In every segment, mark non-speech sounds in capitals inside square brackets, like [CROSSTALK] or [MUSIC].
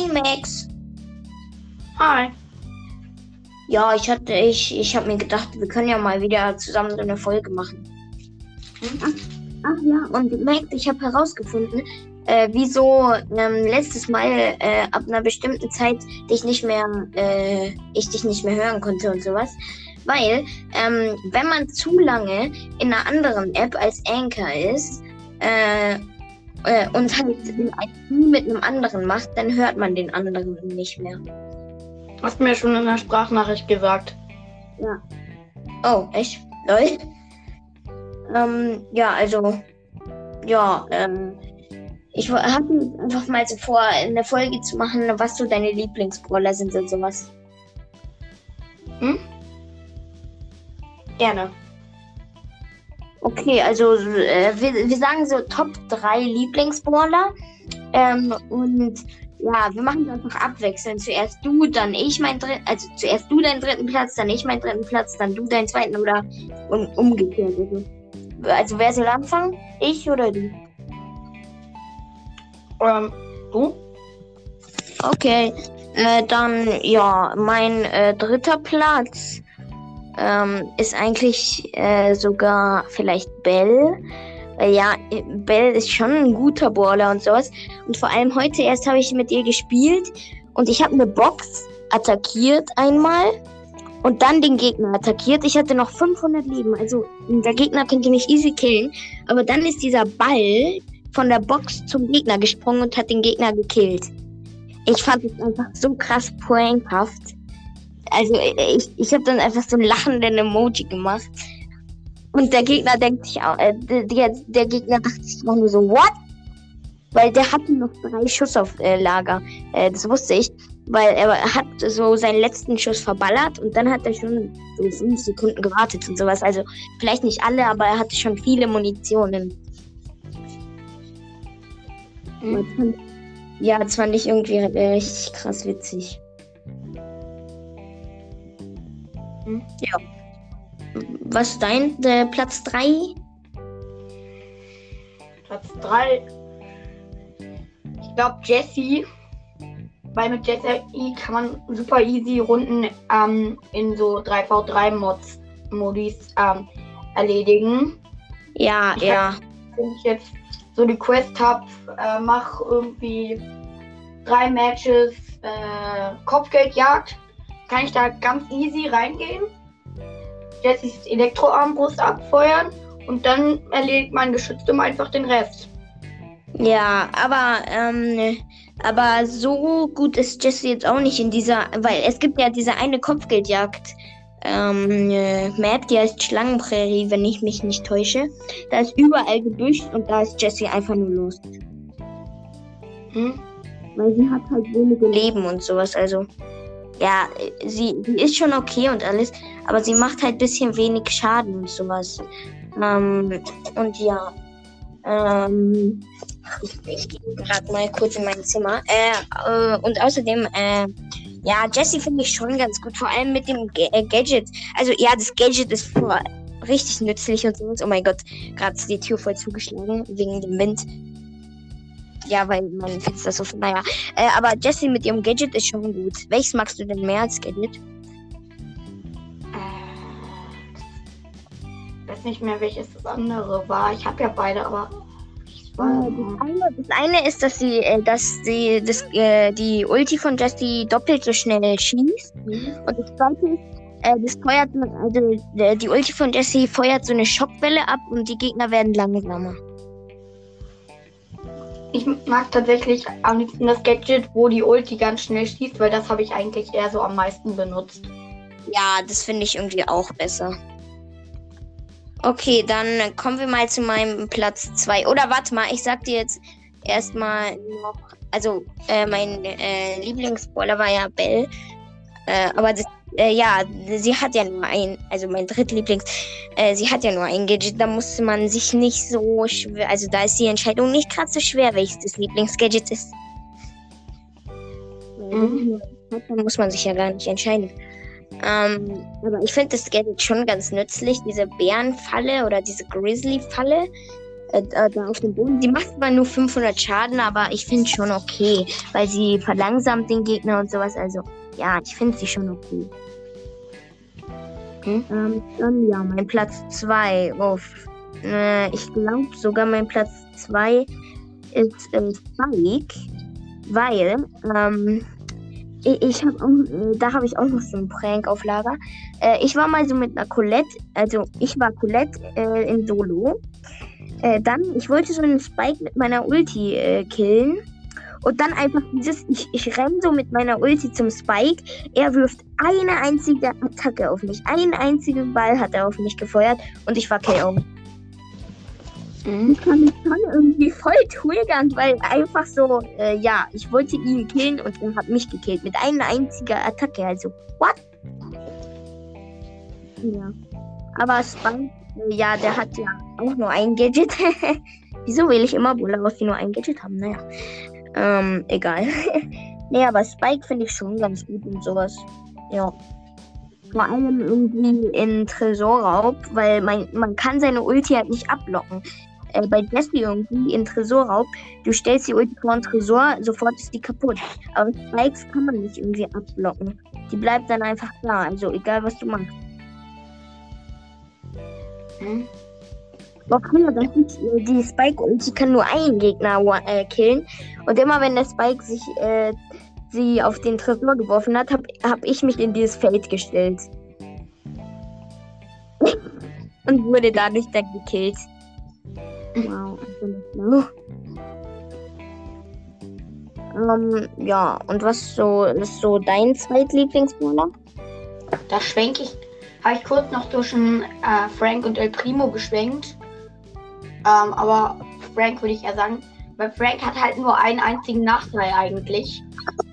moin Max. Hi. Ja, ich hatte, ich, ich habe mir gedacht, wir können ja mal wieder zusammen so eine Folge machen. Ach, ach ja, und Max, ich habe herausgefunden, äh, wieso ähm, letztes Mal äh, ab einer bestimmten Zeit dich nicht mehr, äh, ich dich nicht mehr hören konnte und sowas. Weil, ähm, wenn man zu lange in einer anderen App als Anchor ist, äh, und halt den ID mit einem anderen macht, dann hört man den anderen nicht mehr. Hast mir schon in der Sprachnachricht gesagt. Ja. Oh, echt? Lol. Ähm, ja, also, ja, ähm, ich hatte einfach mal so vor, eine Folge zu machen, was so deine Lieblingsbrawler sind und sowas. Hm? Gerne. Okay, also äh, wir, wir sagen so Top 3 Lieblingsbrawler. Ähm, und ja, wir machen es einfach abwechselnd. Zuerst du, dann ich mein dritten, also zuerst du deinen dritten Platz, dann ich meinen dritten Platz, dann du deinen zweiten oder um, umgekehrt. Also, also wer soll anfangen? Ich oder du? Ähm, du? Okay, äh, dann ja, mein äh, dritter Platz ähm, ist eigentlich äh, sogar vielleicht Bell. Weil ja, Bell ist schon ein guter Brawler und sowas. Und vor allem heute erst habe ich mit ihr gespielt und ich habe eine Box attackiert einmal und dann den Gegner attackiert. Ich hatte noch 500 Leben, also der Gegner könnte mich easy killen. Aber dann ist dieser Ball von der Box zum Gegner gesprungen und hat den Gegner gekillt. Ich fand es einfach so krass prankhaft. Also ich, ich habe dann einfach so einen lachenden Emoji gemacht. Und der Gegner denkt sich auch, äh, der, der Gegner dachte sich auch nur so, what? Weil der hatte noch drei Schuss auf äh, Lager. Äh, das wusste ich. Weil er hat so seinen letzten Schuss verballert und dann hat er schon so fünf Sekunden gewartet und sowas. Also vielleicht nicht alle, aber er hatte schon viele Munitionen. Mhm. Ja, das fand ich irgendwie richtig krass witzig. Mhm. Ja. Was ist dein äh, Platz 3? Platz 3. Ich glaube Jesse. Weil mit Jesse kann man super easy Runden ähm, in so 3v3-Mods Modis ähm, erledigen. Ja, ich ja. Hab, wenn ich jetzt so die Quest habe, äh, mach irgendwie drei Matches äh, Kopfgeldjagd, kann ich da ganz easy reingehen Jessys Elektroarmbrust abfeuern und dann erledigt mein Geschützturm einfach den Rest. Ja, aber, ähm, aber so gut ist Jesse jetzt auch nicht in dieser, weil es gibt ja diese eine Kopfgeldjagd. Ähm, äh, Map, die heißt Schlangenprärie, wenn ich mich nicht täusche. Da ist überall Gebüsch und da ist Jesse einfach nur los. Hm? Weil sie hat halt wenige Leben und sowas, also. Ja, sie, sie ist schon okay und alles, aber sie macht halt ein bisschen wenig Schaden und sowas. Ähm, und ja. Ähm, ich, ich gehe gerade mal kurz in mein Zimmer. Äh, äh, und außerdem, äh, ja, Jessie finde ich schon ganz gut, vor allem mit dem G äh, Gadget. Also ja, das Gadget ist richtig nützlich und sowas. Oh mein Gott, gerade die Tür voll zugeschlagen wegen dem Wind. Ja, weil mein Fenster so. Naja. Äh, aber Jessie mit ihrem Gadget ist schon gut. Welches magst du denn mehr als Gadget? Ich weiß nicht mehr, welches das andere war. Ich habe ja beide, aber. Das eine, das eine ist, dass sie, äh, dass sie das, äh, die Ulti von Jessie doppelt so schnell schießt. Mhm. Und das zweite ist, äh, das feuert, also äh, die Ulti von Jessie feuert so eine Schockwelle ab und die Gegner werden langsamer. Ich mag tatsächlich am liebsten das Gadget, wo die Ulti ganz schnell schießt, weil das habe ich eigentlich eher so am meisten benutzt. Ja, das finde ich irgendwie auch besser. Okay, dann kommen wir mal zu meinem Platz 2. Oder warte mal, ich sag dir jetzt erstmal noch. Also, äh, mein äh, Lieblingsbrawler war ja Bell. Äh, aber das, äh, ja, sie hat ja nur ein, also mein drittlieblings, äh, sie hat ja nur ein Gadget, da musste man sich nicht so schwer, also da ist die Entscheidung nicht gerade so schwer, welches das Lieblingsgadget ist. Mhm. Da muss man sich ja gar nicht entscheiden. Ähm, aber ich finde das Gadget schon ganz nützlich, diese Bärenfalle oder diese Grizzly-Falle. äh, da auf dem Boden. Die macht zwar nur 500 Schaden, aber ich finde schon okay, weil sie verlangsamt den Gegner und sowas. Also ja, ich finde sie schon okay. Hm? Ähm, dann ja, mein Platz 2. Oh, äh, ich glaube sogar mein Platz 2 ist äh, Spike, weil ähm, ich, ich habe äh, da habe ich auch noch so einen Prank auf Lager. Äh, ich war mal so mit einer Colette, also ich war Colette äh, in Solo. Äh, dann, ich wollte so einen Spike mit meiner Ulti äh, killen. Und dann einfach dieses, ich, ich renne so mit meiner Ulti zum Spike. Er wirft eine einzige Attacke auf mich. Einen einzigen Ball hat er auf mich gefeuert und ich war KO. Mhm. Ich fand mich schon irgendwie voll triggern, weil einfach so, äh, ja, ich wollte ihn killen und er hat mich gekillt mit einer einzigen Attacke. Also, what? Ja. Aber Spike, äh, ja, der hat ja auch nur ein Gadget. [LAUGHS] Wieso will ich immer Bulle aus, die nur ein Gadget haben? Naja. Ähm, egal. [LAUGHS] nee, aber Spike finde ich schon ganz gut und sowas. Ja. Vor allem irgendwie in Tresorraub, weil man, man kann seine Ulti halt nicht ablocken äh, bei Jesse irgendwie in Tresorraub, du stellst die Ulti vor einen Tresor, sofort ist die kaputt. Aber Spikes kann man nicht irgendwie abblocken. Die bleibt dann einfach da, also egal was du machst. Hm? Okay, das ist, äh, die Spike-Ulti kann nur einen Gegner äh, killen. Und immer wenn der Spike sich äh, sie auf den Tresor geworfen hat, habe hab ich mich in dieses Feld gestellt. [LAUGHS] Und wurde dadurch dann gekillt. Wow, also ähm, ja, und was so ist so dein Zweitlieblingsbrawler? Da schwenke ich, habe ich kurz noch zwischen äh, Frank und El Primo geschwenkt. Ähm, aber Frank würde ich eher sagen, weil Frank hat halt nur einen einzigen Nachteil eigentlich.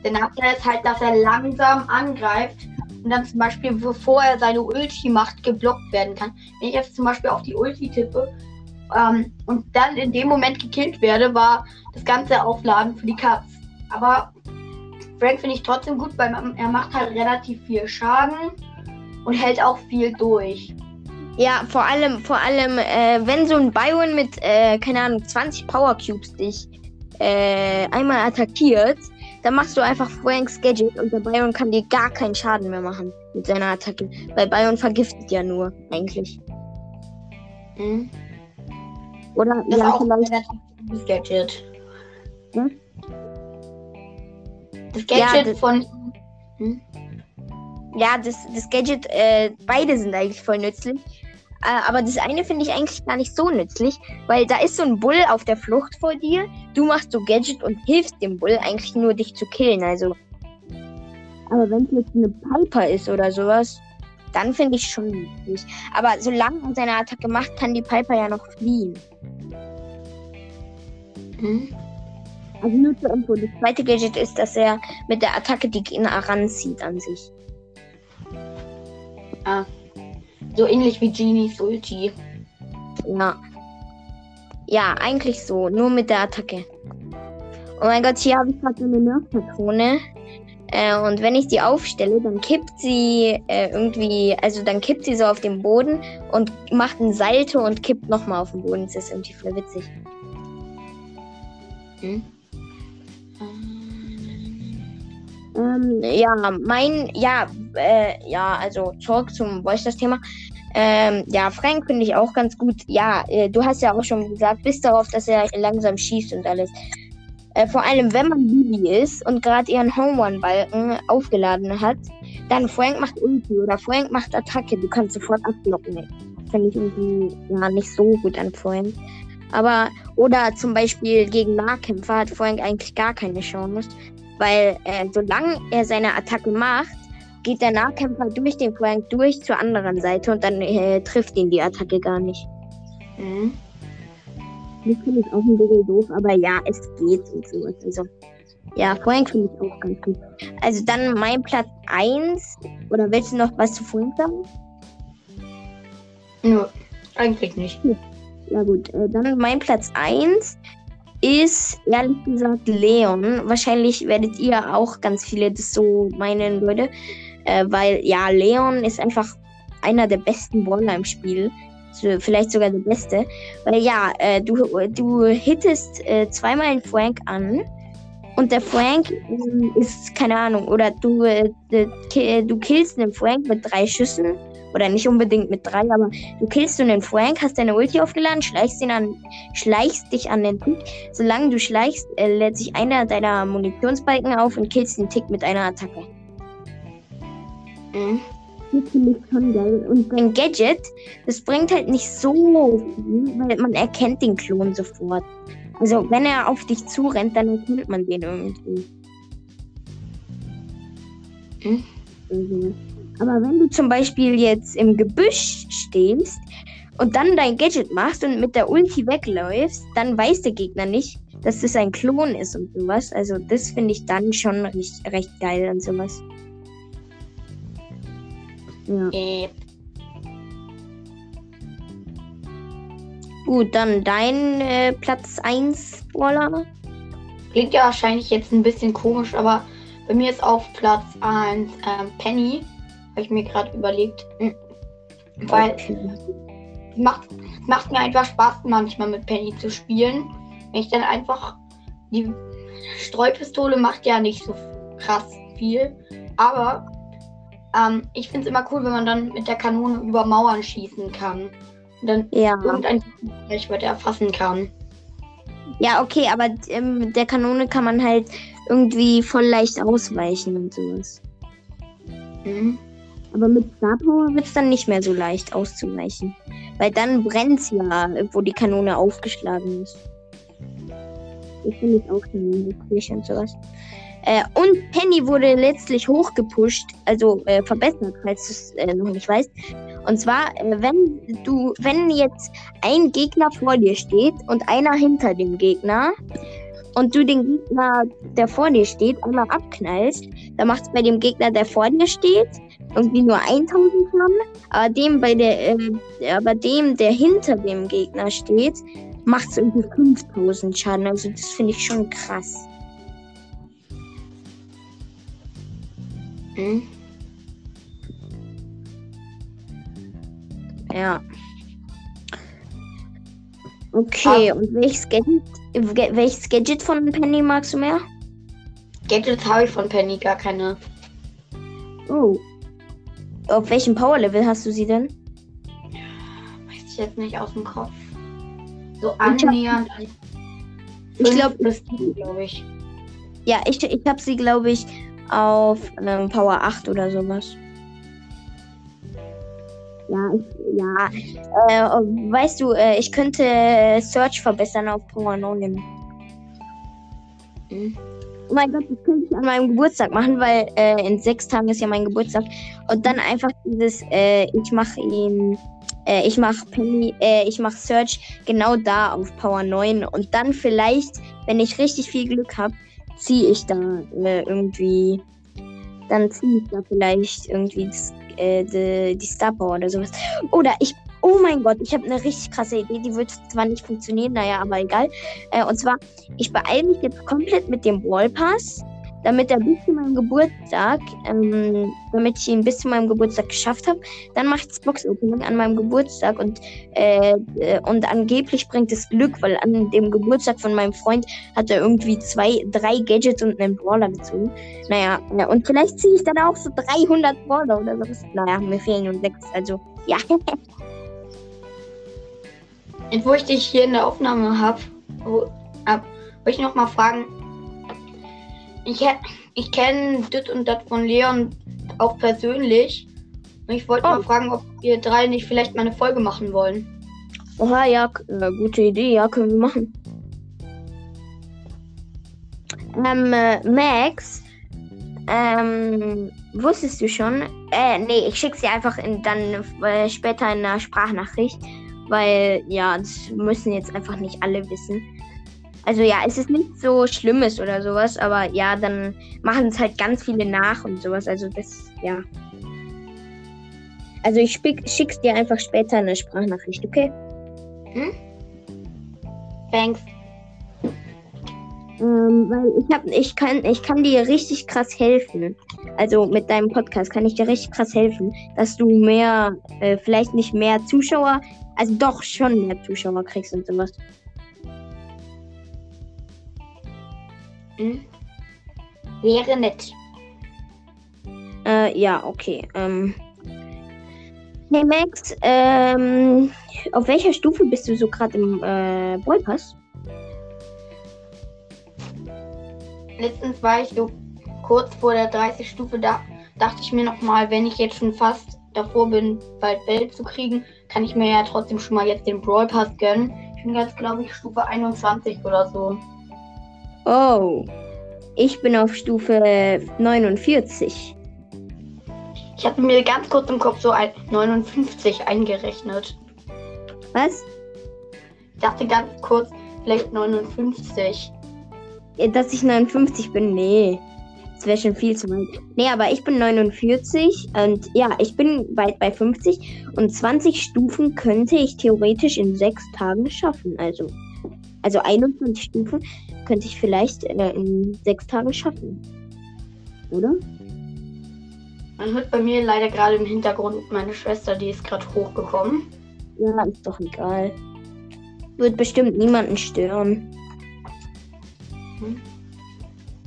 Der Nachteil ist halt, dass er langsam angreift und dann zum Beispiel, bevor er seine Ulti macht, geblockt werden kann. Wenn ich jetzt zum Beispiel auf die Ulti tippe, ähm, und dann in dem Moment gekillt werde, war das ganze Aufladen für die Katz. Aber Frank finde ich trotzdem gut, weil er macht halt relativ viel Schaden und hält auch viel durch. Ja, vor allem, vor allem, äh, wenn so ein Byron mit, äh, keine Ahnung, 20 Power Cubes dich äh, einmal attackiert, dann machst du einfach Franks Gadget und der Byron kann dir gar keinen Schaden mehr machen mit seiner Attacke. Weil Byron vergiftet ja nur, eigentlich. Mhm. Oder das ja, auch vielleicht. Das Gadget. Hm? Das Gadget ja, das, von. Hm? Ja, das, das Gadget, äh, beide sind eigentlich voll nützlich. Äh, aber das eine finde ich eigentlich gar nicht so nützlich, weil da ist so ein Bull auf der Flucht vor dir. Du machst so Gadget und hilfst dem Bull eigentlich nur, dich zu killen. Also. Aber wenn es jetzt eine Piper ist oder sowas, dann finde ich schon nützlich. Aber solange er seine Attacke macht, kann die Piper ja noch fliehen. Hm? Also nur zur Info. Das zweite Gadget ist, dass er mit der Attacke die Gegner ranzieht an sich. Ah. So ähnlich wie Genies Ulti. Ja. Ja, eigentlich so. Nur mit der Attacke. Oh mein Gott, hier habe ich gerade so eine Nerf-Patrone. Äh, und wenn ich die aufstelle, dann kippt sie äh, irgendwie, also dann kippt sie so auf den Boden und macht ein Salto und kippt nochmal auf den Boden. Das ist irgendwie voll witzig. Hm? Ähm, ja, mein, ja, äh, ja, also zurück zum Voice das Thema. Ähm, ja, Frank finde ich auch ganz gut. Ja, äh, du hast ja auch schon gesagt, bis darauf, dass er langsam schießt und alles. Äh, vor allem, wenn man Bibi ist und gerade ihren Home Run-Balken aufgeladen hat, dann Frank macht Ulti oder Frank macht Attacke. Du kannst sofort abblocken. Finde ich irgendwie ja, nicht so gut an Frank. Aber, oder zum Beispiel gegen Nahkämpfer hat Frank eigentlich gar keine Chance. Weil, äh, solange er seine Attacke macht, geht der Nahkämpfer durch den Frank durch zur anderen Seite und dann äh, trifft ihn die Attacke gar nicht. Mhm. Das finde ich auch ein bisschen doof, aber ja, es geht und sowas. Also, ja, Frank finde ich auch ganz gut. Also dann mein Platz 1. Oder willst du noch was zu Frank sagen? Nö, eigentlich nicht. Ja gut, äh, dann mein Platz 1 ist ehrlich gesagt Leon. Wahrscheinlich werdet ihr auch ganz viele das so meinen, Leute. Äh, weil ja, Leon ist einfach einer der besten Brawler im Spiel. So, vielleicht sogar der beste. Weil ja, äh, du, du hittest äh, zweimal einen Frank an und der Frank äh, ist, keine Ahnung, oder du, äh, du killst einen Frank mit drei Schüssen. Oder nicht unbedingt mit drei, aber du killst einen Frank, hast deine Ulti aufgeladen, schleichst, ihn an, schleichst dich an den Tick. Solange du schleichst, äh, lädt sich einer deiner Munitionsbalken auf und killst den Tick mit einer Attacke. Mhm. Das finde ich schon geil. Und dein Gadget, das bringt halt nicht so viel, weil man erkennt den Klon sofort. Also wenn er auf dich zurennt, dann erkennt man den irgendwie. Hm? Mhm. Aber wenn du zum Beispiel jetzt im Gebüsch stehst und dann dein Gadget machst und mit der Ulti wegläufst, dann weiß der Gegner nicht, dass das ein Klon ist und sowas. Also das finde ich dann schon recht, recht geil und sowas. Ja. Äh. Gut, dann dein äh, Platz 1, Waller. Klingt ja wahrscheinlich jetzt ein bisschen komisch, aber bei mir ist auf Platz 1 ähm, Penny. Habe ich mir gerade überlegt. Hm. Weil okay. macht, macht mir einfach Spaß, manchmal mit Penny zu spielen. Wenn ich dann einfach. Die Streupistole macht ja nicht so krass viel. Aber ähm, ich finde es immer cool, wenn man dann mit der Kanone über Mauern schießen kann. Und dann ja. irgendein Reichweite erfassen kann. Ja, okay, aber ähm, mit der Kanone kann man halt irgendwie voll leicht ausweichen und sowas. Mhm. Aber mit Star Power wird es dann nicht mehr so leicht auszuweichen. Weil dann brennt es ja, wo die Kanone aufgeschlagen ist. Das finde ich auch schon wichtig und sowas. Äh, und Penny wurde letztlich hochgepusht, also äh, verbessert, falls du es äh, noch nicht weißt. Und zwar, äh, wenn du, wenn jetzt ein Gegner vor dir steht und einer hinter dem Gegner und du den Gegner, der vor dir steht, einmal abknallst, dann macht es bei dem Gegner, der vor dir steht, irgendwie nur 1000 Schaden. Aber dem, bei der, äh, aber dem, der hinter dem Gegner steht, macht es irgendwie 5000 Schaden. Also das finde ich schon krass. Mhm. Ja. Okay, ah. und welches Gadget, welches Gadget von Penny magst du mehr? Gadgets habe ich von Penny gar keine. Oh. Auf welchem Power-Level hast du sie denn? Weiß ich jetzt nicht aus dem Kopf. So annähernd. Ich glaube, glaube ich. Ja, ich, ich habe sie, glaube ich, auf ähm, Power 8 oder sowas. Ja, ja. Äh, weißt du, äh, ich könnte Search verbessern auf Power 9. Mhm. Oh mein Gott, das könnte ich an meinem Geburtstag machen, weil äh, in sechs Tagen ist ja mein Geburtstag. Und dann einfach dieses, äh, ich mache ihn, äh, ich mache Penny, äh, ich mache Search genau da auf Power 9. Und dann vielleicht, wenn ich richtig viel Glück habe, ziehe ich da äh, irgendwie, dann ziehe ich da vielleicht irgendwie das, äh, die, die Star Power oder sowas. Oder ich, oh mein Gott, ich habe eine richtig krasse Idee, die wird zwar nicht funktionieren, naja, aber egal. Äh, und zwar, ich beeile mich jetzt komplett mit dem Wallpass damit er bis zu meinem Geburtstag, ähm, damit ich ihn bis zu meinem Geburtstag geschafft habe, dann mache ich das Box-Opening an meinem Geburtstag und, äh, äh, und angeblich bringt es Glück, weil an dem Geburtstag von meinem Freund hat er irgendwie zwei, drei Gadgets und einen Brawler gezogen. Naja, ja, und vielleicht ziehe ich dann auch so 300 Brawler oder sowas. Naja, mir fehlen nur sechs, also ja. Und [LAUGHS] wo ich dich hier in der Aufnahme habe, wo, ab, wollte ich noch mal fragen, ich, ich kenne Dit und Dat von Leon auch persönlich. Und ich wollte oh. mal fragen, ob ihr drei nicht vielleicht mal eine Folge machen wollen. Oha, ja, äh, gute Idee, ja, können wir machen. Ähm, äh, Max, ähm, wusstest du schon? Äh, nee, ich schicke sie einfach in, dann äh, später in einer Sprachnachricht, weil, ja, das müssen jetzt einfach nicht alle wissen. Also ja, es ist nicht so Schlimmes oder sowas, aber ja, dann machen es halt ganz viele nach und sowas. Also das, ja. Also ich schick's dir einfach später eine Sprachnachricht, okay? Hm? Thanks. Ähm, weil ich hab, ich kann, ich kann dir richtig krass helfen. Also mit deinem Podcast kann ich dir richtig krass helfen, dass du mehr, äh, vielleicht nicht mehr Zuschauer Also doch schon mehr Zuschauer kriegst und sowas. Hm? Wäre nett. Äh, ja, okay. Ähm. Hey Max, ähm, auf welcher Stufe bist du so gerade im äh, Brawl Pass? Letztens war ich so kurz vor der 30 Stufe, da dachte ich mir nochmal, wenn ich jetzt schon fast davor bin, bald Bell zu kriegen, kann ich mir ja trotzdem schon mal jetzt den Brawl Pass gönnen. Ich bin jetzt, glaube ich, Stufe 21 oder so. Oh, ich bin auf Stufe 49. Ich hatte mir ganz kurz im Kopf so ein 59 eingerechnet. Was? Ich dachte ganz kurz, vielleicht 59. Äh, Dass ich 59 bin? Nee. Das wäre schon viel zu weit. Nee, aber ich bin 49 und ja, ich bin bald bei 50 und 20 Stufen könnte ich theoretisch in sechs Tagen schaffen. Also, also 21 Stufen könnte ich vielleicht äh, in sechs Tagen schaffen. Oder? Man hört bei mir leider gerade im Hintergrund meine Schwester, die ist gerade hochgekommen. Ja, ist doch egal. Wird bestimmt niemanden stören. Hm.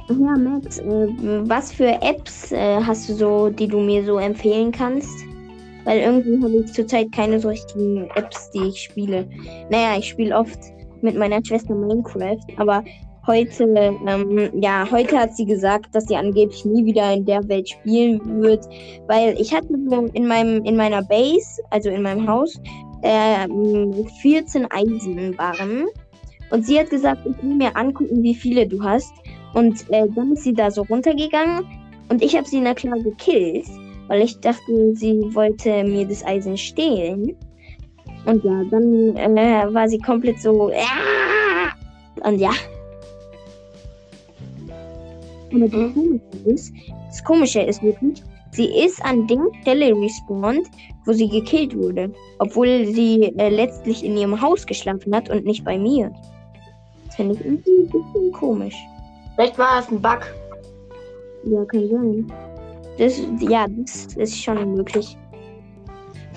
Ja, Max, äh, was für Apps äh, hast du so, die du mir so empfehlen kannst? Weil irgendwie habe ich zurzeit keine so richtigen Apps, die ich spiele. Naja, ich spiele oft mit meiner Schwester Minecraft, aber heute, ähm, ja, heute hat sie gesagt, dass sie angeblich nie wieder in der Welt spielen wird, weil ich hatte in meinem, in meiner Base, also in meinem Haus, ähm, 14 Eisenbarren. Und sie hat gesagt, ich will mir angucken, wie viele du hast. Und äh, dann ist sie da so runtergegangen und ich habe sie na klar gekillt, weil ich dachte, sie wollte mir das Eisen stehlen. Und ja, dann äh, war sie komplett so. "Ah!" Und ja. Aber das Komische ist, das Komische ist wirklich, sie ist an der Stelle respawned, wo sie gekillt wurde. Obwohl sie äh, letztlich in ihrem Haus geschlafen hat und nicht bei mir. Das finde ich irgendwie ein bisschen komisch. Vielleicht war es ein Bug. Ja, kann sein. Das, ja, das ist schon möglich.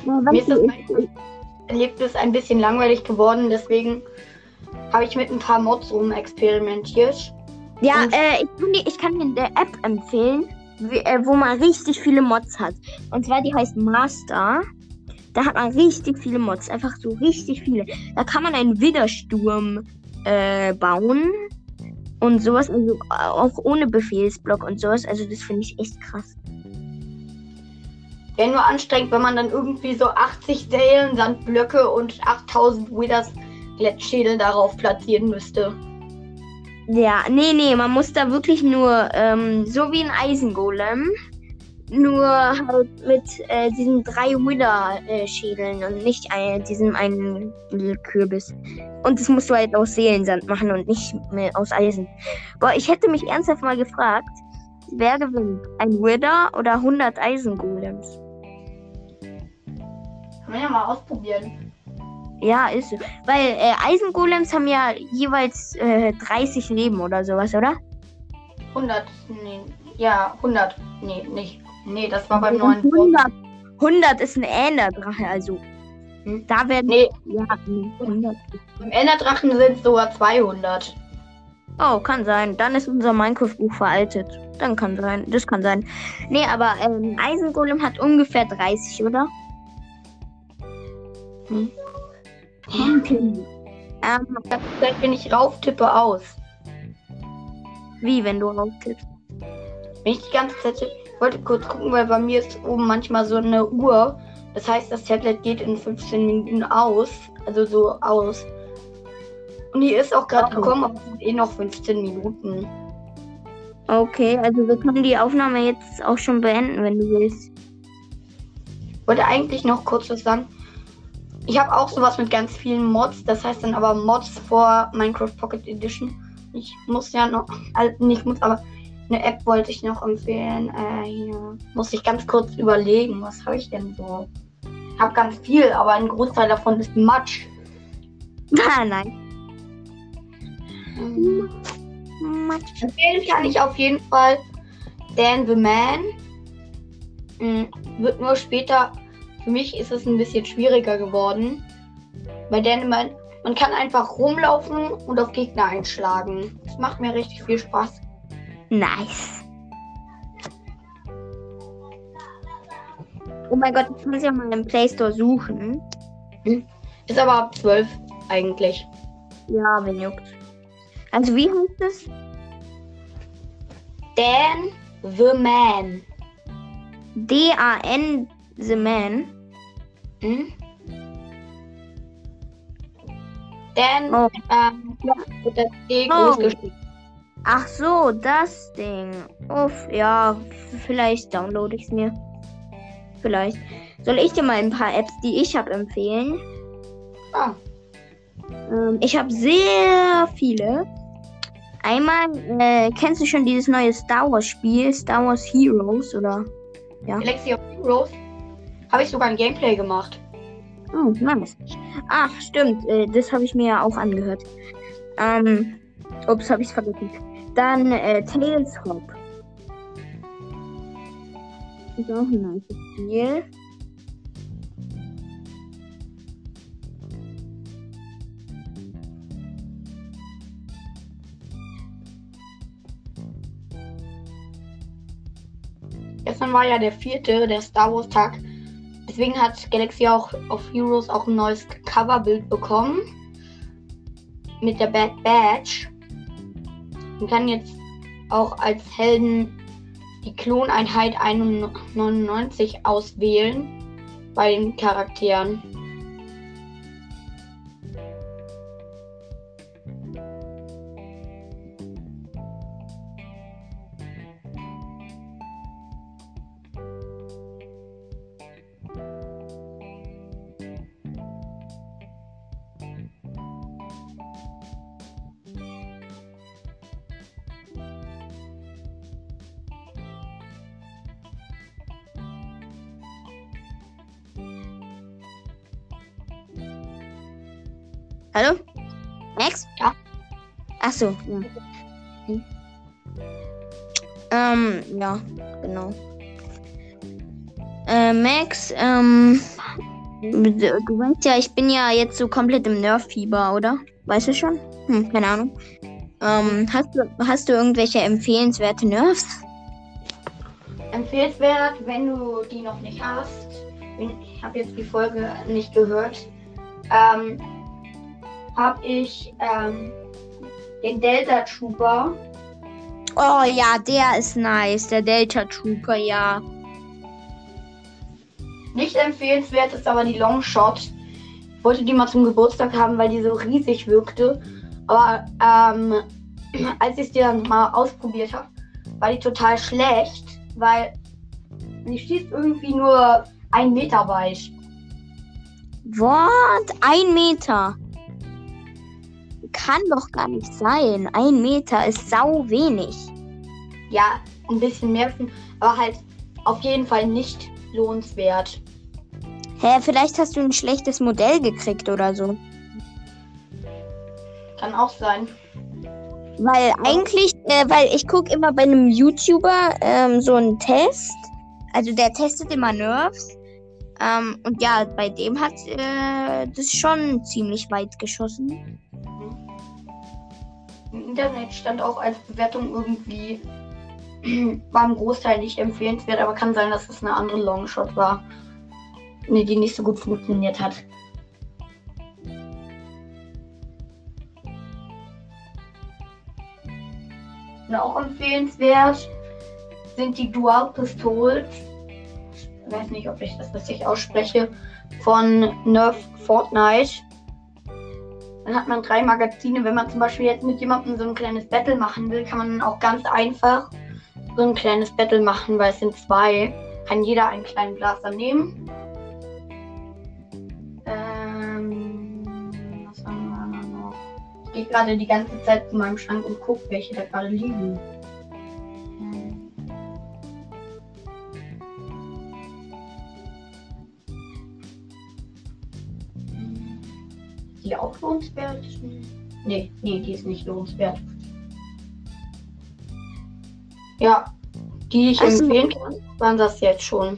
Ja, Mir ist das du, Erlebt ist ein bisschen langweilig geworden, deswegen habe ich mit ein paar Mods rumexperimentiert. ja, äh, ich, kann dir, ich kann dir eine App empfehlen, wie, äh, wo man richtig viele Mods hat. Und zwar die heißt Master. Da hat man richtig viele Mods, einfach so richtig viele. Da kann man einen Widersturm äh, bauen und sowas, also äh, auch ohne Befehlsblock und sowas. Also das finde ich echt krass. Wäre nur anstrengend, wenn man dann irgendwie so 80 Seelen, Sandblöcke und 8000 Withers Glättschädel darauf platzieren müsste. Ja, nee, nee, man muss da wirklich nur, ähm, so wie ein Eisengolem, nur halt mit äh, diesen drei Wither-Schädeln und nicht ein, diesem einen Kürbis. Und das musst du halt aus Seelensand machen und nicht mehr aus Eisen. Boah, ich hätte mich ernsthaft mal gefragt, wer gewinnt? Ein Wither oder 100 Eisengolems? Kann man ja mal ausprobieren. Ja, ist so. Weil äh, Eisengolems haben ja jeweils äh, 30 Leben oder sowas, oder? 100, nee, ja, 100, nee, nicht. Nee, das war beim neuen Boss. 100, 100 ist ein Enderdrache, also. Hm. Da werden. Nee, Ja, nee, 100. beim Enderdrachen sind es sogar 200. Oh, kann sein. Dann ist unser Minecraft-Buch veraltet. Dann kann sein. Das kann sein. Nee, aber ähm, Eisengolem hat ungefähr 30, oder? Hm. Okay. Ähm, Vielleicht bin ich rauftippe aus. wie, wenn du rauftippst? Wenn ich die ganze Zeit. Ich wollte kurz gucken, weil bei mir ist oben manchmal so eine Uhr. Das heißt, das Tablet geht in 15 Minuten aus. Also so aus. Und die ist auch gerade Oh. gekommen, aber es sind eh noch 15 Minuten. Okay, also wir können die Aufnahme jetzt auch schon beenden, wenn du willst. Ich wollte eigentlich noch kurz was sagen. Ich habe auch sowas mit ganz vielen Mods. Das heißt dann aber Mods vor Minecraft Pocket Edition. Ich muss ja noch, also nicht muss, aber eine App wollte ich noch empfehlen. Äh, hier muss ich ganz kurz überlegen, was habe ich denn so? Ich habe ganz viel, aber ein Großteil davon ist Matsch. Ah, nein. Ähm, Matsch. Empfehlen kann ich auf jeden Fall Dan the Man. Mm, Wird nur später, für mich ist es ein bisschen schwieriger geworden. Bei denen man, man kann einfach rumlaufen und auf Gegner einschlagen. Das macht mir richtig viel Spaß. Nice. Oh mein Gott, ich muss ja mal im Play Store suchen. Ist aber ab 12 eigentlich. Ja, wenn juckt. Also wie heißt es? Dan the Man. D-A-N The Man. Hm? Dan Oh. ähm, Ja. wird das D Oh. geschrieben. Ach so, das Ding. Uff, ja, vielleicht downloade ich es mir. Vielleicht. Soll ich dir mal ein paar Apps, die ich habe, empfehlen? Ah, Ähm, ich habe sehr viele. Einmal, äh, kennst du schon dieses neue Star Wars Spiel, Star Wars Heroes, oder? Galaxy of Heroes habe ich sogar ein Gameplay gemacht. Oh, nice. Ach, stimmt, äh, das habe ich mir ja auch angehört. Ähm, ups, habe ich vergessen. Dann, äh, Tales Hop. Ist auch ein nice Spiel. Gestern war ja der vierte, der Star Wars Tag. Deswegen hat Galaxy auch of Heroes auch ein neues Coverbild bekommen. Mit der Bad Badge. Man kann jetzt auch als Helden die Kloneinheit 99 auswählen bei den Charakteren. Du weißt ja, ich bin ja jetzt so komplett im Nerf-Fieber, oder? Weißt du schon? Hm, keine Ahnung. Ähm, hast du, hast du irgendwelche empfehlenswerte Nerfs? Empfehlenswert, wenn du die noch nicht hast. Ich habe jetzt die Folge nicht gehört. Ähm, habe ich ähm, den Delta Trooper. Oh ja, der ist nice, der Delta Trooper, ja. Nicht empfehlenswert ist aber die Longshot. Ich wollte die mal zum Geburtstag haben, weil die so riesig wirkte. Aber ähm, [CLEARS THROAT] als ich die dann mal ausprobiert habe, war die total schlecht, weil sie schießt irgendwie nur ein Meter weit. What? Ein Meter? Kann doch gar nicht sein. Ein Meter ist sau wenig. Ja, ein bisschen mehr, aber halt auf jeden Fall nicht lohnenswert. Hä, vielleicht hast du ein schlechtes Modell gekriegt oder so. Kann auch sein. Weil eigentlich, äh, weil ich gucke immer bei einem YouTuber ähm, so einen Test. Also der testet immer Nerfs. Ähm, und ja, bei dem hat äh, das schon ziemlich weit geschossen. Im Internet stand auch als Bewertung irgendwie, [CLEARS THROAT] war im Großteil nicht empfehlenswert, aber kann sein, dass es eine andere Longshot war. Nee, die nicht so gut funktioniert hat. Und auch empfehlenswert sind die Dual Pistols. Ich weiß nicht, ob ich das richtig ausspreche. Von Nerf Fortnite. Dann hat man drei Magazine. Wenn man zum Beispiel jetzt mit jemandem so ein kleines Battle machen will, kann man auch ganz einfach so ein kleines Battle machen, weil es sind zwei. Kann jeder ein kleines Glas dann nehmen. Gehe gerade die ganze Zeit zu meinem Schrank und gucke, welche da gerade liegen. Die auch lohnenswert? Nee, nee, die ist nicht lohnenswert. Ja, die ich Also- empfehlen kann, waren das jetzt schon.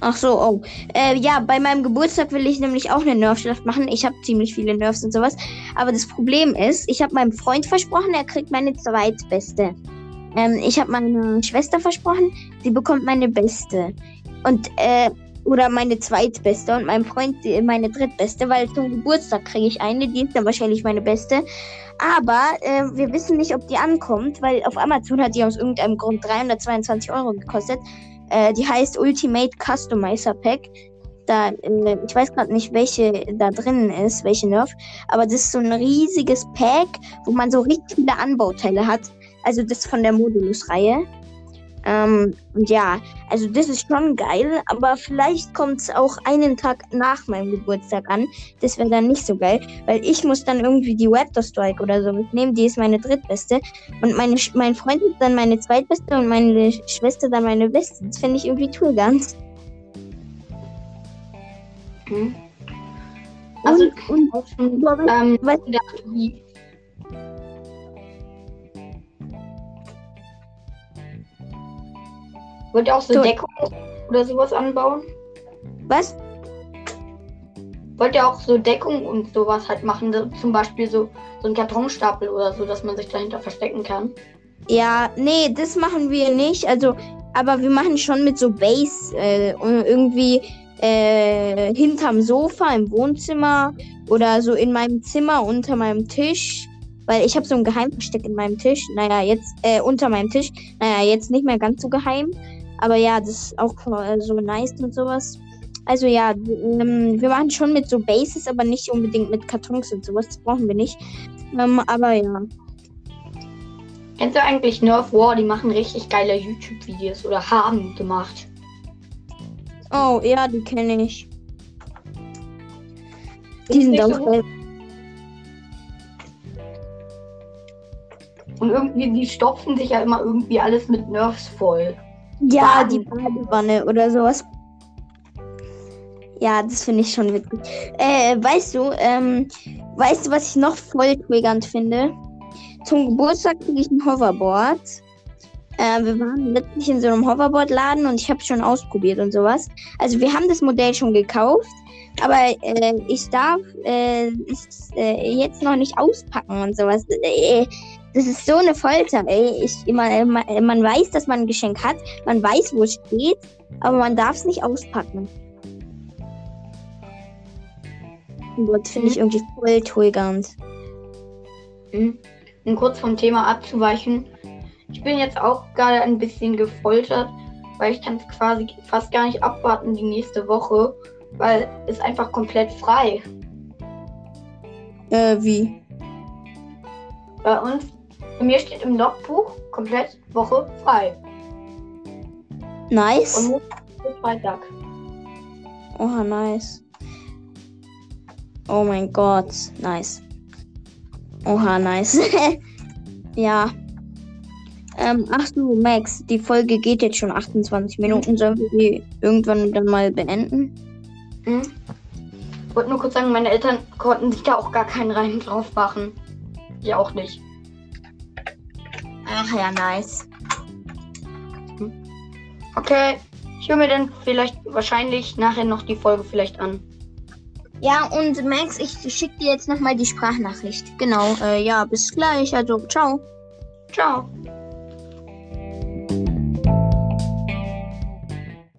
Ach so, oh. Äh, ja, bei meinem Geburtstag will ich nämlich auch eine Nerfschlacht machen. Ich habe ziemlich viele Nerfs und sowas. Aber das Problem ist, ich habe meinem Freund versprochen, er kriegt meine zweitbeste. Ähm, ich habe meiner Schwester versprochen, sie bekommt meine beste. Und, äh, oder meine zweitbeste und meinem Freund meine drittbeste, weil zum Geburtstag kriege ich eine, die ist dann wahrscheinlich meine beste. Aber äh, wir wissen nicht, ob die ankommt, weil auf Amazon hat die aus irgendeinem Grund 322 Euro gekostet. Äh, die heißt Ultimate Customizer Pack. Da, äh, ich weiß gerade nicht, welche da drin ist, welche Nerf, aber das ist so ein riesiges Pack, wo man so richtig viele Anbauteile hat. Also das von der Modulus-Reihe. Ähm, ja, also das ist schon geil, aber vielleicht kommt es auch einen Tag nach meinem Geburtstag an. Das wäre dann nicht so geil, weil ich muss dann irgendwie die Raptor Strike oder so mitnehmen. Die ist meine drittbeste. Und meine, mein Freund ist dann meine zweitbeste und meine Schwester dann meine beste. Das finde ich irgendwie triggernd. Mhm. Also, und, und, und ähm, weißt du, Wollt ihr auch so, so Deckung oder sowas anbauen? Was? Wollt ihr auch so Deckung und sowas halt machen? So, zum Beispiel so, so ein Kartonstapel oder so, dass man sich dahinter verstecken kann? Ja, nee, das machen wir nicht. Also, aber wir machen schon mit so Base äh, irgendwie äh, hinterm Sofa im Wohnzimmer oder so in meinem Zimmer unter meinem Tisch. Weil ich habe so ein Geheimversteck in meinem Tisch. Naja, jetzt äh, unter meinem Tisch. Naja, jetzt nicht mehr ganz so geheim. Aber ja, das ist auch äh, so nice und sowas. Also ja, ähm, wir machen schon mit so Bases, aber nicht unbedingt mit Kartons und sowas. Das brauchen wir nicht. Ähm, aber ja. Kennst du eigentlich Nerf War? Die machen richtig geile YouTube-Videos oder haben gemacht. Oh, ja, die kenne ich. Die sind auch so Und irgendwie, die stopfen sich ja immer irgendwie alles mit Nerfs voll. Ja, die Badewanne oder sowas. Ja, das finde ich schon witzig. Äh, weißt du, ähm, weißt du, was ich noch voll triggernd finde? Zum Geburtstag kriege ich ein Hoverboard. Äh, wir waren letztlich in so einem Hoverboard-Laden und ich habe schon ausprobiert und sowas. Also wir haben das Modell schon gekauft, aber äh, ich darf äh, es äh, jetzt noch nicht auspacken und sowas. Das ist so eine Folter, ey. Ich, man, man weiß, dass man ein Geschenk hat, man weiß, wo es steht, aber man darf es nicht auspacken. Das finde ich mhm. irgendwie voll triggernd. Mhm. Um kurz vom Thema abzuweichen, ich bin jetzt auch gerade ein bisschen gefoltert, weil ich kann es quasi fast gar nicht abwarten die nächste Woche, weil es einfach komplett frei. Äh, wie? Bei uns mir steht im Logbuch komplett Woche frei. Nice. Und Freitag. Oha, nice. Oh mein Gott, nice. Oha, nice. [LAUGHS] ja. Ähm, ach du, Max, die Folge geht jetzt schon 28 Minuten. Sollen wir die irgendwann dann mal beenden? Hm? Ich wollte nur kurz sagen, meine Eltern konnten sich da auch gar keinen Reim drauf machen. Ja, auch nicht. Ach ja, nice. Okay, ich höre mir dann vielleicht wahrscheinlich nachher noch die Folge vielleicht an. Ja, und Max, ich schicke dir jetzt nochmal die Sprachnachricht. Genau, äh, ja, bis gleich. Also, ciao. Ciao.